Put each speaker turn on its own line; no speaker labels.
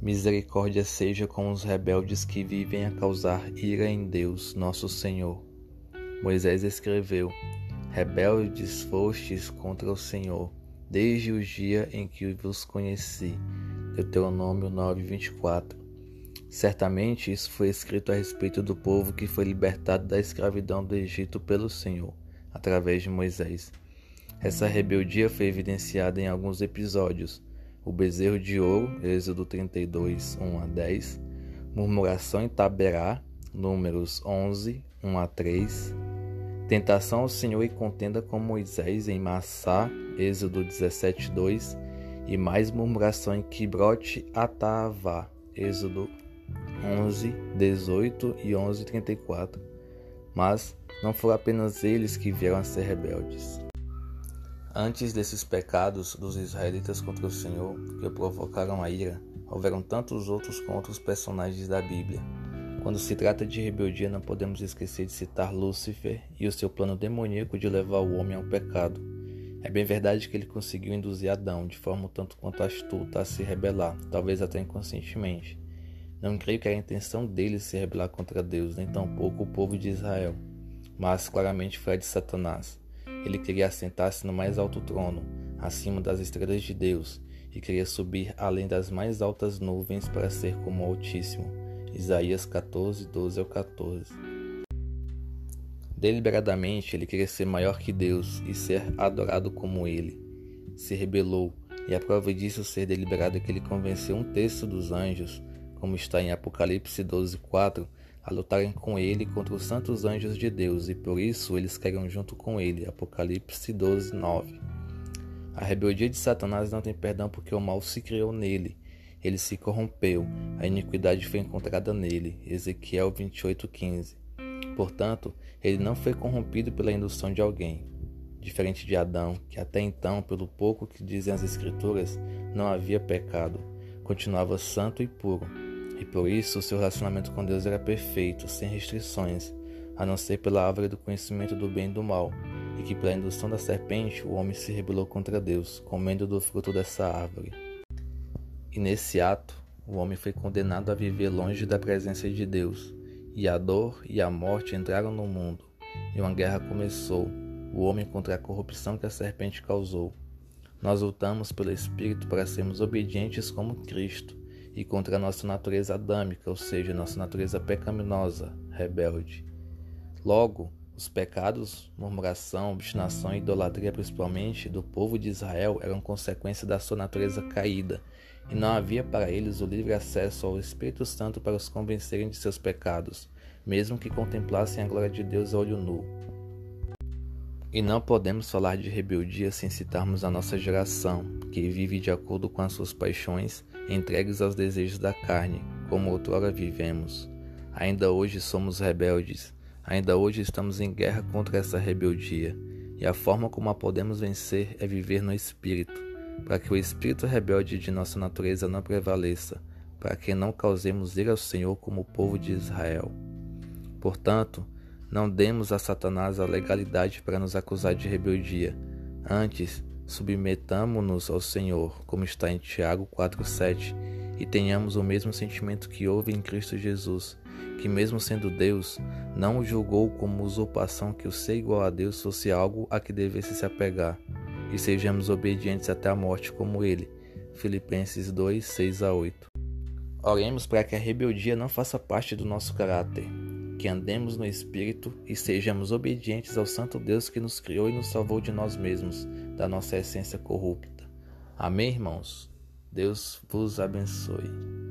Misericórdia seja com os rebeldes que vivem a causar ira em Deus, nosso Senhor. Moisés escreveu: Rebeldes fostes contra o Senhor, desde o dia em que vos conheci. Deuteronômio 9:24. Certamente isso foi escrito a respeito do povo que foi libertado da escravidão do Egito pelo Senhor, através de Moisés. Essa rebeldia foi evidenciada em alguns episódios o bezerro de ouro, Êxodo 32, 1 a 10, murmuração em Taberá, Números 11, 1 a 3, tentação ao Senhor e contenda com Moisés em Massá, Êxodo 17, 2, e mais murmuração em Kibrote Atavá, Êxodo 11, 18 e 11, 34. Mas não foram apenas eles que vieram a ser rebeldes. Antes desses pecados dos israelitas contra o Senhor, que provocaram a ira, houveram tantos outros com outros personagens da Bíblia. Quando se trata de rebeldia, não podemos esquecer de citar Lúcifer e o seu plano demoníaco de levar o homem ao pecado. É bem verdade que ele conseguiu induzir Adão, de forma tanto quanto astuta, a se rebelar, talvez até inconscientemente. Não creio que a intenção dele se rebelar contra Deus, nem tampouco o povo de Israel, mas claramente foi a de Satanás. Ele queria assentar-se no mais alto trono, acima das estrelas de Deus, e queria subir além das mais altas nuvens para ser como o Altíssimo. Isaías 14, 12 ao 14. Deliberadamente ele queria ser maior que Deus e ser adorado como ele. Se rebelou, e a prova disso ser deliberado é que ele convenceu um terço dos anjos, como está em Apocalipse 12, 4, a lutarem com ele contra os santos anjos de Deus, e por isso eles caíram junto com ele. Apocalipse 12, 9. A rebeldia de Satanás não tem perdão porque o mal se criou nele. Ele se corrompeu, a iniquidade foi encontrada nele. Ezequiel 28, 15. Portanto, ele não foi corrompido pela indução de alguém. Diferente de Adão, que até então, pelo pouco que dizem as Escrituras, não havia pecado, continuava santo e puro e por isso seu relacionamento com Deus era perfeito, sem restrições, a não ser pela árvore do conhecimento do bem e do mal, e que pela indução da serpente o homem se rebelou contra Deus, comendo do fruto dessa árvore. E nesse ato, o homem foi condenado a viver longe da presença de Deus, e a dor e a morte entraram no mundo, e uma guerra começou, o homem contra a corrupção que a serpente causou. Nós lutamos pelo Espírito para sermos obedientes como Cristo, e contra a nossa natureza adâmica, ou seja, nossa natureza pecaminosa, rebelde. Logo, os pecados, murmuração, obstinação e idolatria, principalmente do povo de Israel, eram consequência da sua natureza caída, e não havia para eles o livre acesso ao Espírito Santo para os convencerem de seus pecados, mesmo que contemplassem a glória de Deus a olho nu. E não podemos falar de rebeldia sem citarmos a nossa geração, que vive de acordo com as suas paixões entregues aos desejos da carne, como outrora vivemos. Ainda hoje somos rebeldes, ainda hoje estamos em guerra contra essa rebeldia, e a forma como a podemos vencer é viver no Espírito, para que o espírito rebelde de nossa natureza não prevaleça, para que não causemos ira ao Senhor como o povo de Israel. Portanto, não demos a Satanás a legalidade para nos acusar de rebeldia. Antes, submetamo-nos ao Senhor, como está em Tiago 4,7, e tenhamos o mesmo sentimento que houve em Cristo Jesus, que, mesmo sendo Deus, não o julgou como usurpação que o ser igual a Deus fosse algo a que devesse se apegar, e sejamos obedientes até a morte como Ele. Filipenses 2, 6 a 8. Oremos para que a rebeldia não faça parte do nosso caráter, que andemos no Espírito e sejamos obedientes ao Santo Deus que nos criou e nos salvou de nós mesmos, da nossa essência corrupta. Amém, irmãos? Deus vos abençoe.